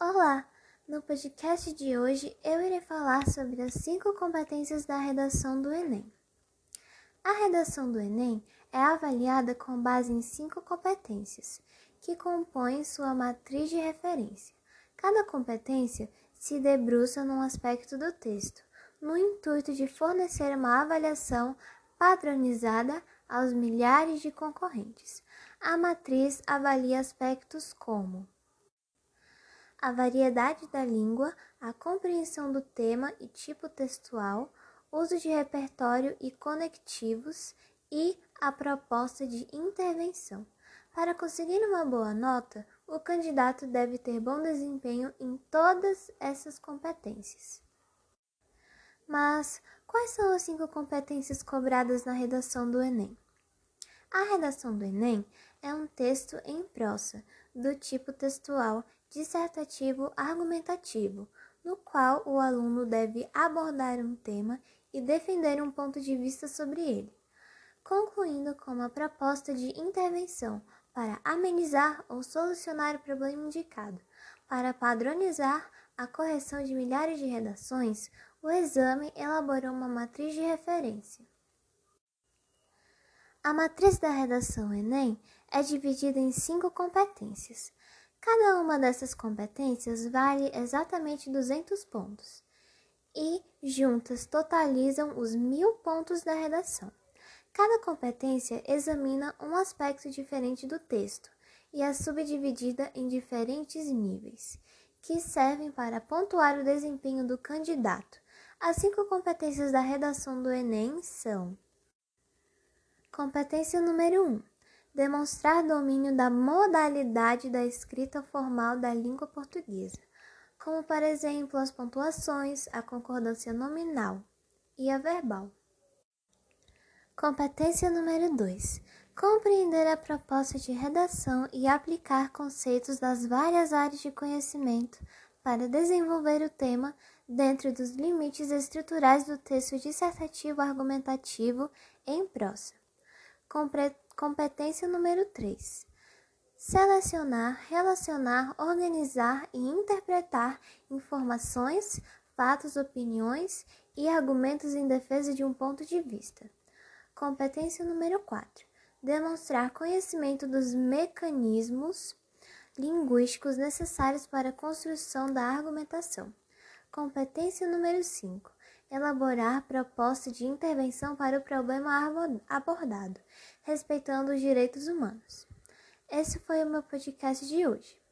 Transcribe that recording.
Olá! No podcast de hoje eu irei falar sobre as cinco competências da redação do Enem. A redação do Enem é avaliada com base em cinco competências, que compõem sua matriz de referência. Cada competência se debruça num aspecto do texto, no intuito de fornecer uma avaliação padronizada aos milhares de concorrentes. A matriz avalia aspectos como a variedade da língua, a compreensão do tema e tipo textual, uso de repertório e conectivos e a proposta de intervenção. Para conseguir uma boa nota, o candidato deve ter bom desempenho em todas essas competências. Mas quais são as cinco competências cobradas na redação do Enem? A redação do Enem é um texto em prosa, do tipo textual dissertativo argumentativo, no qual o aluno deve abordar um tema e defender um ponto de vista sobre ele, concluindo com uma proposta de intervenção para amenizar ou solucionar o problema indicado. Para padronizar a correção de milhares de redações, o exame elaborou uma matriz de referência. A matriz da redação Enem é dividida em cinco competências. Cada uma dessas competências vale exatamente 200 pontos e, juntas, totalizam os mil pontos da redação. Cada competência examina um aspecto diferente do texto e é subdividida em diferentes níveis, que servem para pontuar o desempenho do candidato. As cinco competências da redação do Enem são: Competência número 1. Um, demonstrar domínio da modalidade da escrita formal da língua portuguesa, como, por exemplo, as pontuações, a concordância nominal e a verbal. Competência número 2. Compreender a proposta de redação e aplicar conceitos das várias áreas de conhecimento para desenvolver o tema dentro dos limites estruturais do texto dissertativo argumentativo em prosa. Competência número 3. Selecionar, relacionar, organizar e interpretar informações, fatos, opiniões e argumentos em defesa de um ponto de vista. Competência número 4. Demonstrar conhecimento dos mecanismos linguísticos necessários para a construção da argumentação. Competência número 5 elaborar proposta de intervenção para o problema abordado, respeitando os direitos humanos. Esse foi o meu podcast de hoje.